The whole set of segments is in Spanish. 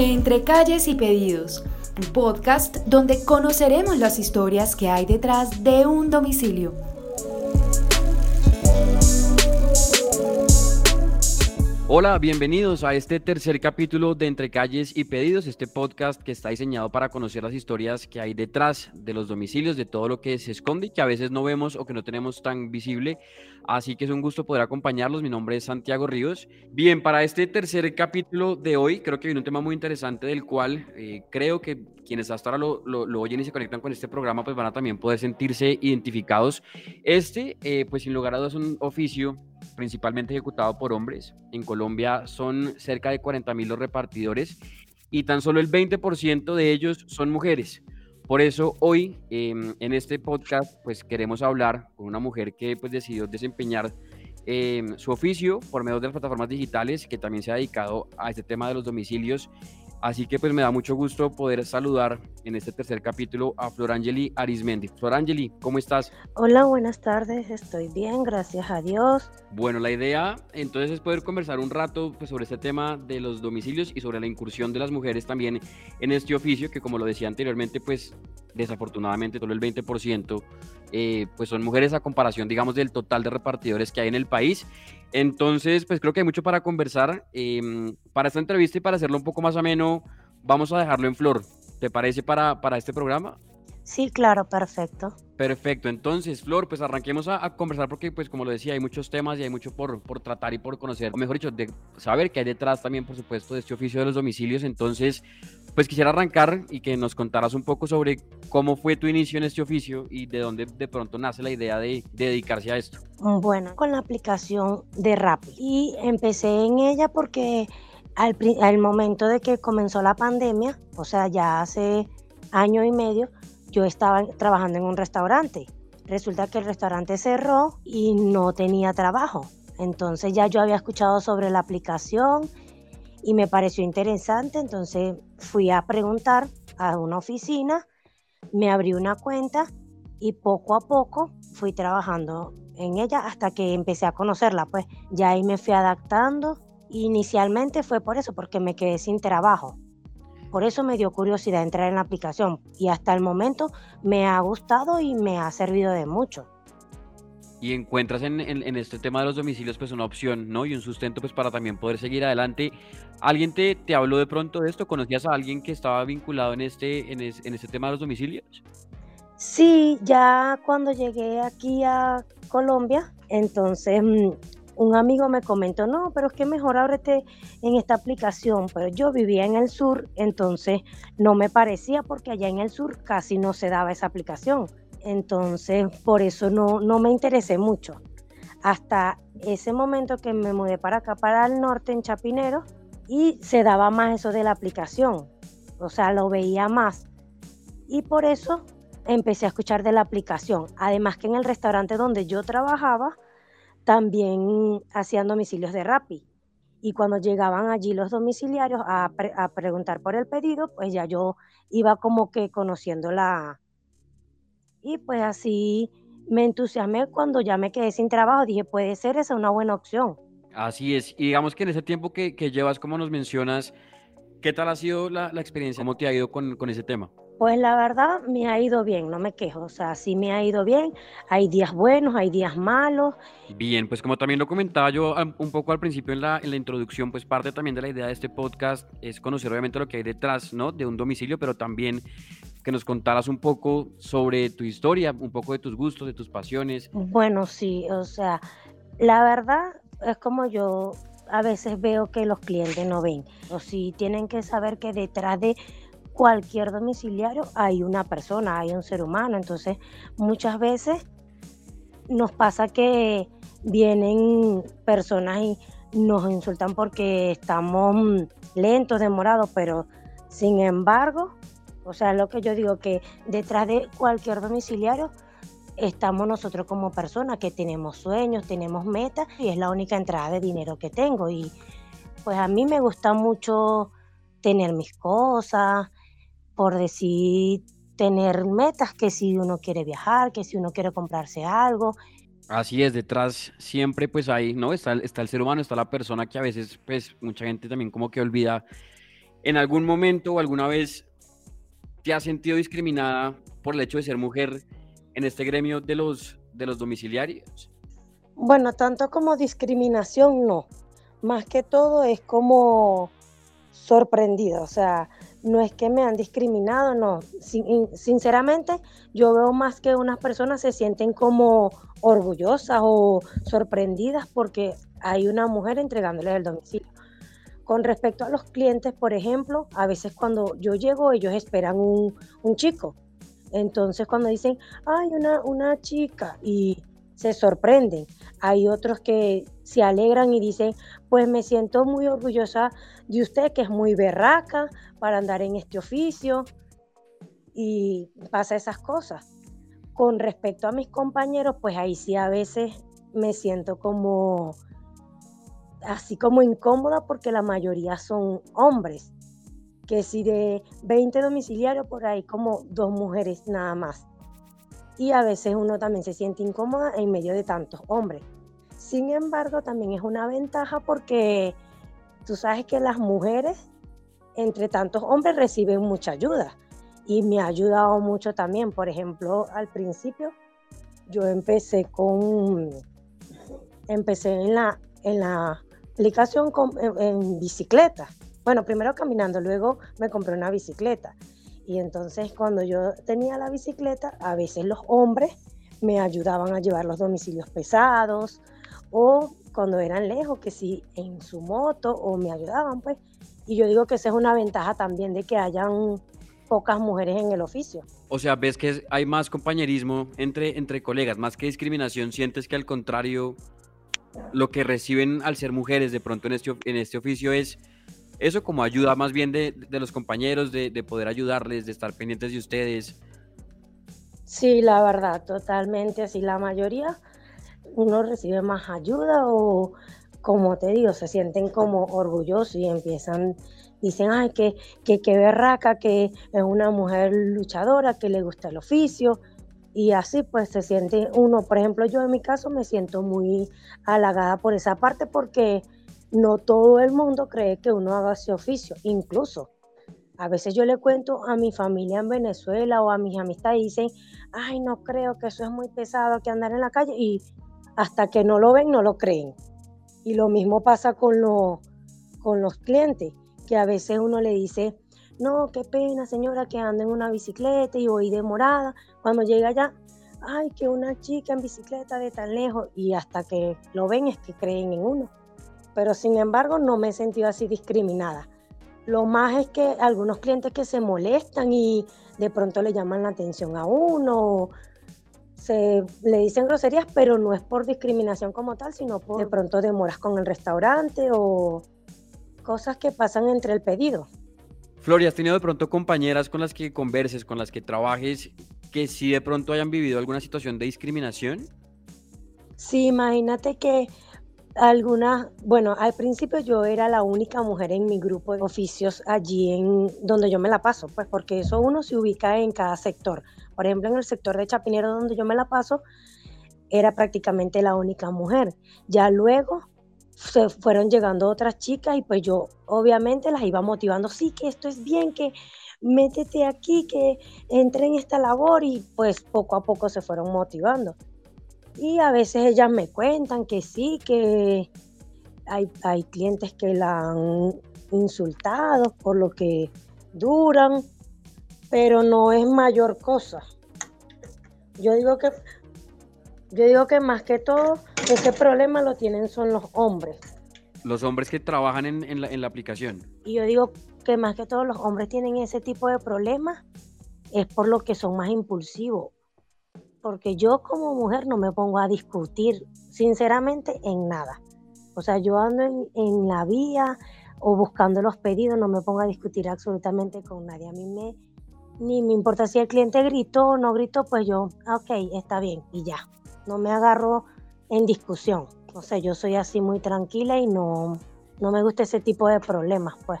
Entre calles y pedidos, un podcast donde conoceremos las historias que hay detrás de un domicilio. Hola, bienvenidos a este tercer capítulo de Entre Calles y Pedidos, este podcast que está diseñado para conocer las historias que hay detrás de los domicilios, de todo lo que se esconde y que a veces no vemos o que no tenemos tan visible. Así que es un gusto poder acompañarlos. Mi nombre es Santiago Ríos. Bien, para este tercer capítulo de hoy, creo que viene un tema muy interesante del cual eh, creo que quienes hasta ahora lo, lo, oyen y se conectan con este programa, pues van a también poder sentirse identificados. Este, eh, pues sin lugar a dudas, es un oficio principalmente ejecutado por hombres. En Colombia son cerca de 40 mil los repartidores y tan solo el 20% de ellos son mujeres. Por eso hoy em, en este podcast pues queremos hablar con una mujer que pues decidió desempeñar em, su oficio por medio de las plataformas digitales, que también se ha dedicado a este tema de los domicilios Así que pues me da mucho gusto poder saludar en este tercer capítulo a Florangeli Arismendi. Florangeli, ¿cómo estás? Hola, buenas tardes, estoy bien, gracias a Dios. Bueno, la idea entonces es poder conversar un rato pues, sobre este tema de los domicilios y sobre la incursión de las mujeres también en este oficio, que como lo decía anteriormente, pues desafortunadamente todo el 20% eh, pues son mujeres a comparación, digamos, del total de repartidores que hay en el país. Entonces, pues creo que hay mucho para conversar. Em, para esta entrevista y para hacerlo un poco más ameno, vamos a dejarlo en flor. ¿Te parece para, para este programa? Sí, claro, perfecto. Perfecto, entonces, Flor, pues arranquemos a, conversar porque, pues como lo decía, hay muchos temas y hay mucho por, por tratar y por conocer, o mejor dicho, de saber qué hay detrás también, por supuesto, de este oficio de los domicilios. Entonces, pues quisiera arrancar y que nos contaras un poco sobre cómo fue tu inicio en este oficio y de dónde de pronto nace la idea de, dedicarse a esto. Bueno, con la aplicación de Rappi. Y empecé en ella porque al, al momento de que comenzó la pandemia, o sea, ya hace año y medio, yo estaba trabajando en un restaurante. Resulta que el restaurante cerró y no tenía trabajo. Entonces ya yo había escuchado sobre la aplicación y me pareció interesante. Entonces fui a preguntar a una oficina, me abrí una cuenta y poco a poco fui trabajando en ella hasta que empecé a conocerla. Pues ya ahí me fui adaptando. Inicialmente fue por eso, porque me quedé sin trabajo. Por eso me dio curiosidad entrar en la aplicación y hasta el momento me ha gustado y me ha servido de mucho. Y encuentras en, este tema de los domicilios pues una opción, ¿no? Y un sustento pues para también poder seguir adelante. ¿Alguien te, te habló de pronto de esto? ¿Conocías a alguien que estaba vinculado en este, en, este tema de los domicilios? Sí, ya cuando llegué aquí a Colombia, entonces mm, un amigo me comentó, no, pero es que mejor ábrete en esta aplicación, pero yo vivía en el sur, entonces no me parecía porque allá en el sur casi no se daba esa aplicación. Entonces, por eso no, no me interesé mucho. Hasta ese momento que me mudé para acá, para el norte, en Chapinero, y se daba más eso de la aplicación. O sea, lo veía más. Y por eso empecé a escuchar de la aplicación. Además que en el restaurante donde yo trabajaba, también hacían domicilios de Rappi. Y cuando llegaban allí los domiciliarios a, preguntar por el pedido, pues ya yo iba como que conociendo la... Y pues así me entusiasmé cuando ya me quedé sin trabajo. Dije, puede ser esa una buena opción. Así es. Y digamos que en ese tiempo que, llevas, como nos mencionas, ¿qué tal ha sido la, experiencia? ¿Cómo te ha ido con, con ese tema? Pues la verdad me ha ido bien, no me quejo, o sea, sí me ha ido bien, hay días buenos, hay días malos. Bien, pues como también lo comentaba yo un poco al principio en la, en la introducción, pues parte también de la idea de este podcast es conocer obviamente lo que hay detrás, ¿no? De un domicilio, pero también que nos contaras un poco sobre tu historia, un poco de tus gustos, de tus pasiones. Bueno, sí, o sea, la verdad es como yo a veces veo que los clientes no ven, o si tienen que saber que detrás de cualquier domiciliario hay una persona, hay un ser humano. Entonces, muchas veces nos pasa que vienen personas y nos insultan porque estamos lentos, demorados, pero sin embargo, o sea, lo que yo digo que detrás de cualquier domiciliario estamos nosotros como personas que tenemos sueños, tenemos metas y es la única entrada de dinero que tengo y pues a mí me gusta mucho tener mis cosas, por decir, tener metas, que si uno quiere viajar, que si uno quiere comprarse algo. Así es, detrás siempre pues ahí, ¿no? Está, está el ser humano, está la persona que a veces pues mucha gente también como que olvida ¿En algún momento o alguna vez te has sentido discriminada por el hecho de ser mujer en este gremio de los, de los domiciliarios? Bueno, tanto como discriminación, no. Más que todo es como sorprendida, o sea, no es que me han discriminado, no. sinceramente, yo veo más que unas personas se sienten como orgullosas o sorprendidas porque hay una mujer entregándoles el domicilio. Con respecto a los clientes, por ejemplo, a veces cuando yo llego, ellos esperan un, chico. Entonces, cuando dicen, hay una, una chica y se sorprenden. Hay otros que se alegran y dicen, pues me siento muy orgullosa de usted, que es muy berraca para andar en este oficio. Y pasa esas cosas. Con respecto a mis compañeros, pues ahí sí a veces me siento como así como incómoda porque la mayoría son hombres, que si de 20 domiciliarios por ahí como dos mujeres nada más. Y a veces uno también se siente incómoda en medio de tantos hombres. Sin embargo, también es una ventaja porque tú sabes que las mujeres, entre tantos hombres, reciben mucha ayuda. Y me ha ayudado mucho también. Por ejemplo, al principio yo empecé con, empecé en la, en la aplicación en, bicicleta. Bueno, primero caminando, luego me compré una bicicleta. Y entonces cuando yo tenía la bicicleta, a veces los hombres me ayudaban a llevar los domicilios pesados o cuando eran lejos, que sí, en su moto o me ayudaban, pues. Y yo digo que esa es una ventaja también de que hayan pocas mujeres en el oficio. O sea, ves que hay más compañerismo entre, entre colegas, más que discriminación, sientes que al contrario lo que reciben al ser mujeres de pronto en este, en este oficio es eso como ayuda más bien de, los compañeros, de, poder ayudarles, de estar pendientes de ustedes. Sí, la verdad, totalmente así. La mayoría uno recibe más ayuda o, como te digo, se sienten como orgullosos y empiezan, dicen, ay, que, que, que berraca, que es una mujer luchadora, que le gusta el oficio y así pues se siente uno, por ejemplo, yo en mi caso me siento muy halagada por esa parte porque no todo el mundo cree que uno haga ese oficio, incluso a veces yo le cuento a mi familia en Venezuela o a mis amistades y dicen, ay, no creo que eso es muy pesado que andar en la calle y hasta que no lo ven no lo creen. Y lo mismo pasa con, lo, con los clientes, que a veces uno le dice, no, qué pena señora que anda en una bicicleta y voy demorada. Cuando llega allá, ay, que una chica en bicicleta de tan lejos y hasta que lo ven es que creen en uno. Pero sin embargo no me he sentido así discriminada. Lo más es que algunos clientes que se molestan y de pronto le llaman la atención a uno, se le dicen groserías, pero no es por discriminación como tal, sino por de pronto demoras con el restaurante o cosas que pasan entre el pedido. Flori, ¿has tenido de pronto compañeras con las que converses, con las que trabajes, que sí de pronto hayan vivido alguna situación de discriminación? Sí, imagínate que alguna, bueno, al principio yo era la única mujer en mi grupo de oficios allí en donde yo me la paso, pues porque eso uno se ubica en cada sector. Por ejemplo, en el sector de Chapinero donde yo me la paso, era prácticamente la única mujer. Ya luego se fueron llegando otras chicas y pues yo obviamente las iba motivando, sí, que esto es bien, que métete aquí, que entre en esta labor y pues poco a poco se fueron motivando. Y a veces ellas me cuentan que sí, que hay, hay clientes que la han insultado por lo que duran, pero no es mayor cosa. Yo digo que yo digo que más que todo, ese problema lo tienen son los hombres. Los hombres que trabajan en, la, aplicación. Y yo digo que más que todo los hombres tienen ese tipo de problemas, es por lo que son más impulsivos. Porque yo como mujer no me pongo a discutir, sinceramente, en nada. O sea, yo ando en, en la vía o buscando los pedidos, no me pongo a discutir absolutamente con nadie. A mí me, ni me importa si el cliente gritó o no gritó, pues yo, ah, ok, está bien, y ya no me agarro en discusión. O sea, yo soy así muy tranquila y no, no me gusta ese tipo de problemas, pues.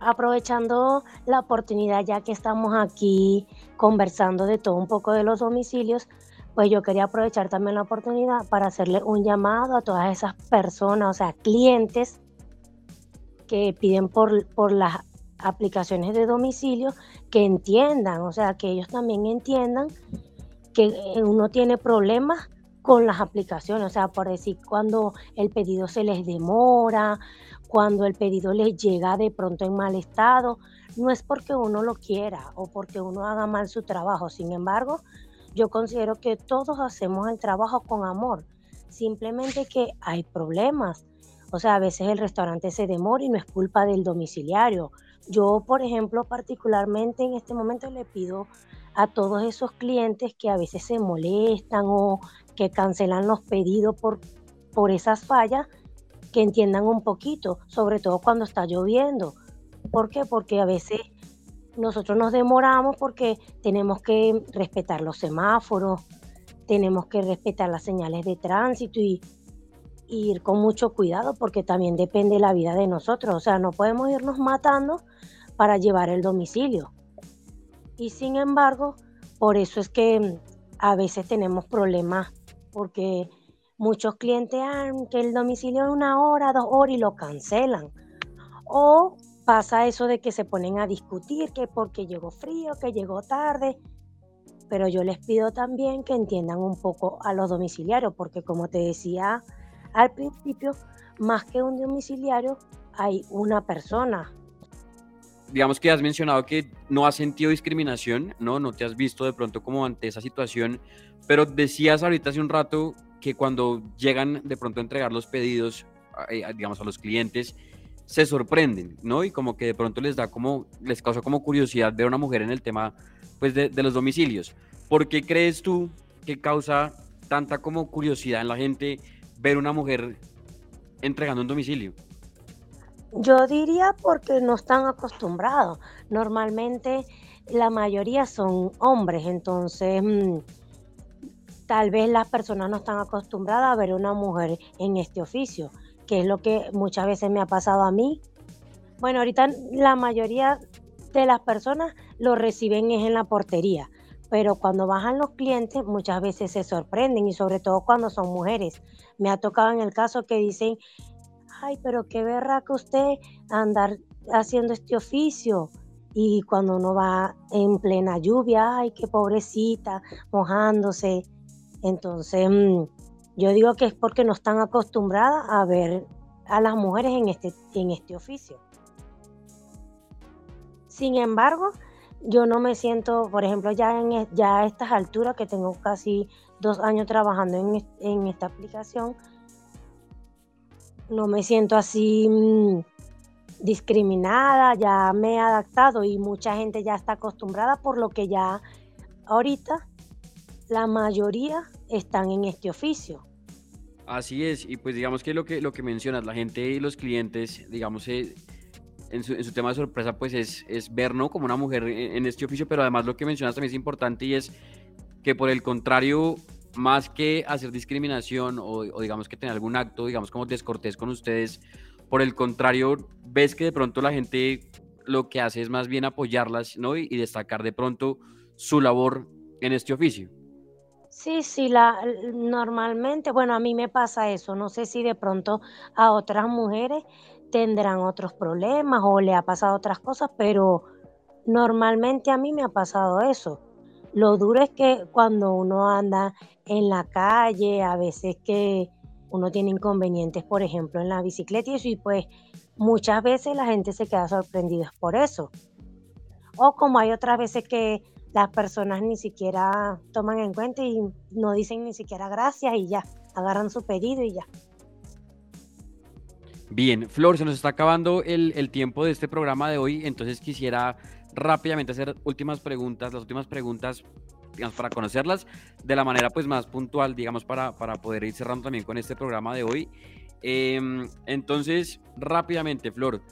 Aprovechando la oportunidad, ya que estamos aquí conversando de todo un poco de los domicilios, pues yo quería aprovechar también la oportunidad para hacerle un llamado a todas esas personas, o sea, clientes que piden por, por las aplicaciones de domicilio que entiendan, o sea, que ellos también entiendan que uno tiene problemas con las aplicaciones, o sea, por decir, cuando el pedido se les demora, cuando el pedido les llega de pronto en mal estado, no es porque uno lo quiera o porque uno haga mal su trabajo, sin embargo, yo considero que todos hacemos el trabajo con amor, simplemente que hay problemas. O sea, a veces el restaurante se demora y no es culpa del domiciliario. Yo, por ejemplo, particularmente en este momento le pido a todos esos clientes que a veces se molestan o que cancelan los pedidos por, por esas fallas, que entiendan un poquito, sobre todo cuando está lloviendo. ¿Por qué? Porque a veces nosotros nos demoramos porque tenemos que respetar los semáforos, tenemos que respetar las señales de tránsito y, ir con mucho cuidado porque también depende la vida de nosotros. O sea, no podemos irnos matando para llevar el domicilio. Y sin embargo, por eso es que a veces tenemos problemas porque muchos clientes, han que el domicilio es una hora, dos horas y lo cancelan. O pasa eso de que se ponen a discutir que porque llegó frío, que llegó tarde. Pero yo les pido también que entiendan un poco a los domiciliarios, porque como te decía al principio, más que un domiciliario, hay una persona. Digamos que has mencionado que no has sentido discriminación, ¿no? No te has visto de pronto como ante esa situación, pero decías ahorita hace un rato que cuando llegan de pronto a entregar los pedidos, eh, digamos, a los clientes, se sorprenden, ¿no? Y como que de pronto les da como, les causa como curiosidad ver a una mujer en el tema, pues, de, de los domicilios. ¿Por qué crees tú que causa tanta como curiosidad en la gente ver una mujer entregando un domicilio? Yo diría porque no están acostumbrados. Normalmente la mayoría son hombres, entonces mm, tal vez las personas no están acostumbradas a ver una mujer en este oficio que es lo que muchas veces me ha pasado a mí. Bueno, ahorita la mayoría de las personas lo reciben es en la portería, pero cuando bajan los clientes muchas veces se sorprenden y sobre todo cuando son mujeres. Me ha tocado en el caso que dicen, ay, pero qué verra que usted andar haciendo este oficio. Y cuando uno va en plena lluvia, ay, qué pobrecita, mojándose. Entonces, mm, yo digo que es porque no están acostumbradas a ver a las mujeres en este, en este oficio. Sin embargo, yo no me siento, por ejemplo, ya, en, e, ya a estas alturas que tengo casi dos años trabajando en, en esta aplicación, no me siento así mm, discriminada, ya me he adaptado y mucha gente ya está acostumbrada por lo que ya ahorita la mayoría están en este oficio. Así es, y pues digamos que lo que, lo que mencionas, la gente y los clientes, digamos, eh, en, su, tema de sorpresa, pues es, es ver, ¿no? Como una mujer en, este oficio, pero además lo que mencionas también es importante y es que por el contrario, más que hacer discriminación o, digamos que tener algún acto, digamos como descortés con ustedes, por el contrario, ves que de pronto la gente lo que hace es más bien apoyarlas, ¿no? y destacar de pronto su labor en este oficio. Sí, sí, la, normalmente, bueno, a mí me pasa eso. No sé si de pronto a otras mujeres tendrán otros problemas o le ha pasado otras cosas, pero normalmente a mí me ha pasado eso. Lo duro es que cuando uno anda en la calle, a veces que uno tiene inconvenientes, por ejemplo, en la bicicleta y eso, y pues muchas veces la gente se queda sorprendida por eso. O como hay otras veces que las personas ni siquiera toman en cuenta y no dicen ni siquiera gracias y ya, agarran su pedido y ya. Bien, Flor, se nos está acabando el, tiempo de este programa de hoy, entonces quisiera rápidamente hacer últimas preguntas, las últimas preguntas, para conocerlas de la manera pues más puntual, digamos, para, para poder ir cerrando también con este programa de hoy. Em, entonces, rápidamente, Flor,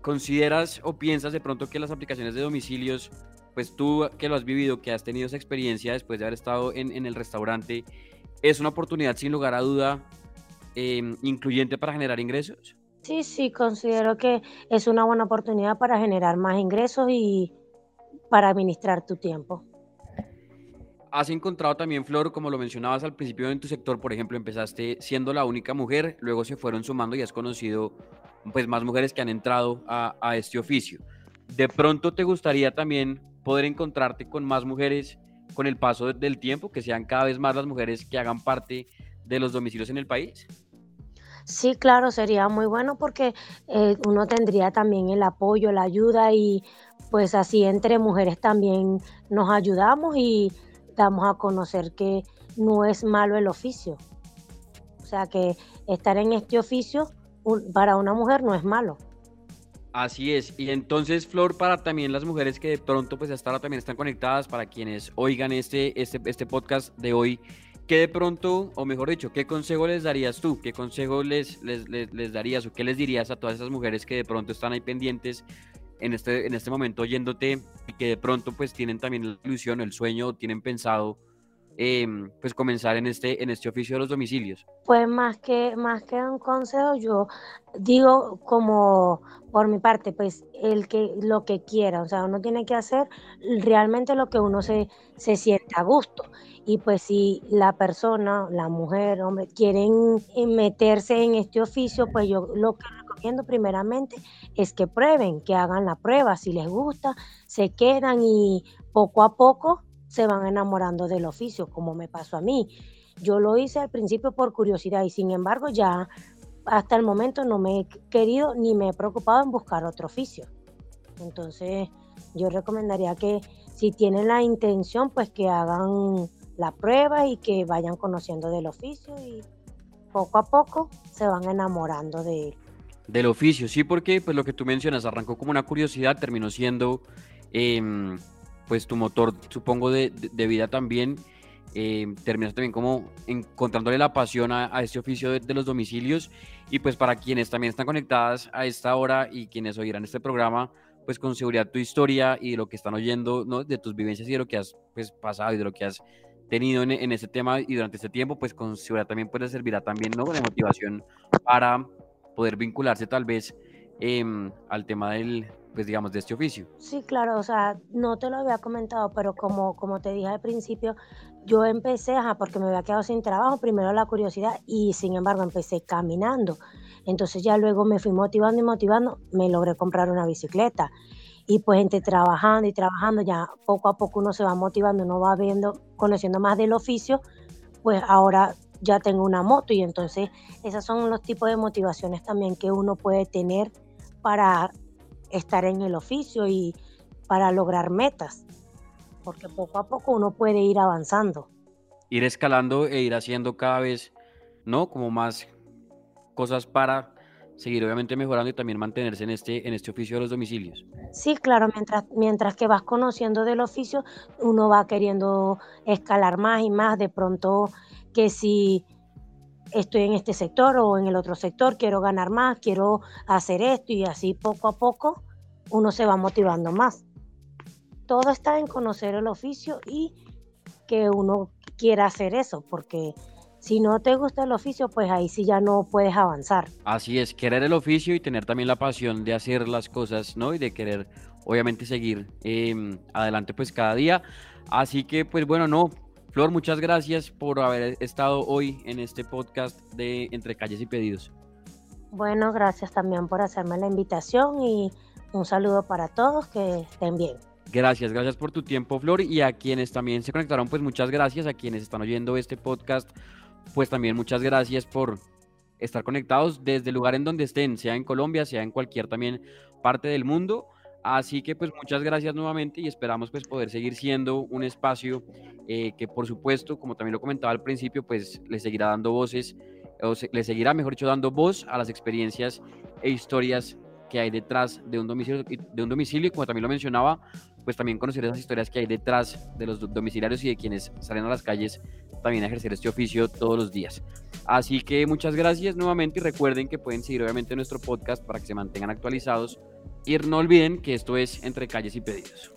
¿consideras o piensas de pronto que las aplicaciones de domicilios pues tú que lo has vivido, que has tenido esa experiencia después de haber estado en, el restaurante, ¿es una oportunidad sin lugar a duda em, incluyente para generar ingresos? Sí, sí, considero que es una buena oportunidad para generar más ingresos y para administrar tu tiempo. ¿Has encontrado también, Flor, como lo mencionabas al principio en tu sector, por ejemplo, empezaste siendo la única mujer, luego se fueron sumando y has conocido pues más mujeres que han entrado a, a este oficio? de pronto te gustaría también poder encontrarte con más mujeres con el paso del tiempo, que sean cada vez más las mujeres que hagan parte de los domicilios en el país? Sí, claro, sería muy bueno porque eh, uno tendría también el apoyo, la ayuda y pues así entre mujeres también nos ayudamos y damos a conocer que no es malo el oficio. O sea que estar en este oficio para una mujer no es malo. Así es. Y entonces, Flor, para también las mujeres que de pronto, pues hasta ahora también están conectadas, para quienes oigan este, este, este podcast de hoy, ¿qué de pronto, o mejor dicho, qué consejo les darías tú? ¿Qué consejo les, les, les, darías o qué les dirías a todas esas mujeres que de pronto están ahí pendientes en este, en este momento oyéndote y que de pronto pues tienen también la ilusión, el sueño, tienen pensado Em, pues comenzar en este, en este oficio de los domicilios? Pues más que, más que un consejo, yo digo como por mi parte, pues el que lo que quiera, o sea, uno tiene que hacer realmente lo que uno se, se siente a gusto. Y pues si la persona, la mujer, hombre, quieren meterse en este oficio, pues yo lo que recomiendo primeramente es que prueben, que hagan la prueba, si les gusta, se quedan y poco a poco se van enamorando del oficio, como me pasó a mí. Yo lo hice al principio por curiosidad y sin embargo ya hasta el momento no me he querido ni me he preocupado en buscar otro oficio. Entonces yo recomendaría que si tienen la intención pues que hagan la prueba y que vayan conociendo del oficio y poco a poco se van enamorando de él. Del oficio, sí, porque pues lo que tú mencionas arrancó como una curiosidad, terminó siendo eh, pues tu motor, supongo, de, vida también. Eh, terminas también como encontrándole la pasión a, este oficio de, los domicilios y pues para quienes también están conectadas a esta hora y quienes oirán este programa, pues con seguridad tu historia y de lo que están oyendo, ¿no? de tus vivencias y de lo que has pues, pasado y de lo que has tenido en, en este tema y durante este tiempo, pues con seguridad también puede servirá también ¿no? de motivación para poder vincularse tal vez em, al tema del, pues digamos, de este oficio. Sí, claro, o sea, no te lo había comentado, pero como, como te dije al principio, yo empecé, porque me había quedado sin trabajo, primero la curiosidad y sin embargo empecé caminando. Entonces ya luego me fui motivando y motivando, me logré comprar una bicicleta. Y pues entre trabajando y trabajando, ya poco a poco uno se va motivando, uno va viendo, conociendo más del oficio, pues ahora ya tengo una moto y entonces esos son los tipos de motivaciones también que uno puede tener para estar en el oficio y para lograr metas, porque poco a poco uno puede ir avanzando. Ir escalando e ir haciendo cada vez, ¿no? Como más cosas para seguir obviamente mejorando y también mantenerse en este, en este oficio de los domicilios. Sí, claro, mientras, mientras que vas conociendo del oficio, uno va queriendo escalar más y más, de pronto que si estoy en este sector o en el otro sector, quiero ganar más, quiero hacer esto y así poco a poco uno se va motivando más. Todo está en conocer el oficio y que uno quiera hacer eso, porque si no te gusta el oficio, pues ahí sí ya no puedes avanzar. Así es, querer el oficio y tener también la pasión de hacer las cosas, ¿no? Y de querer, obviamente, seguir em, adelante, pues cada día. Así que, pues bueno, no, Flor, muchas gracias por haber estado hoy en este podcast de Entre Calles y Pedidos. Bueno, gracias también por hacerme la invitación y un saludo para todos, que estén bien. Gracias, gracias por tu tiempo, Flor, y a quienes también se conectaron, pues muchas gracias, a quienes están oyendo este podcast, pues también muchas gracias por estar conectados desde el lugar en donde estén, sea en Colombia, sea en cualquier también parte del mundo. Así que pues muchas gracias nuevamente y esperamos pues poder seguir siendo un espacio eh, que por supuesto, como también lo comentaba al principio, pues le seguirá dando voces, o le seguirá mejor dicho dando voz a las experiencias e historias que hay detrás de un domicilio, de un domicilio y como también lo mencionaba, pues también conocer esas historias que hay detrás de los domiciliarios y de quienes salen a las calles también a ejercer este oficio todos los días. Así que muchas gracias nuevamente y recuerden que pueden seguir obviamente nuestro podcast para que se mantengan actualizados y no olviden que esto es Entre Calles y Pedidos.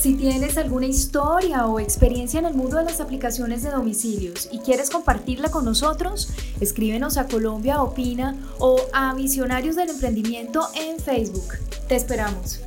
Si tienes alguna historia o experiencia en el mundo de las aplicaciones de domicilios y quieres compartirla con nosotros, escríbenos a Colombia Opina o a Visionarios del Emprendimiento en Facebook. Te esperamos.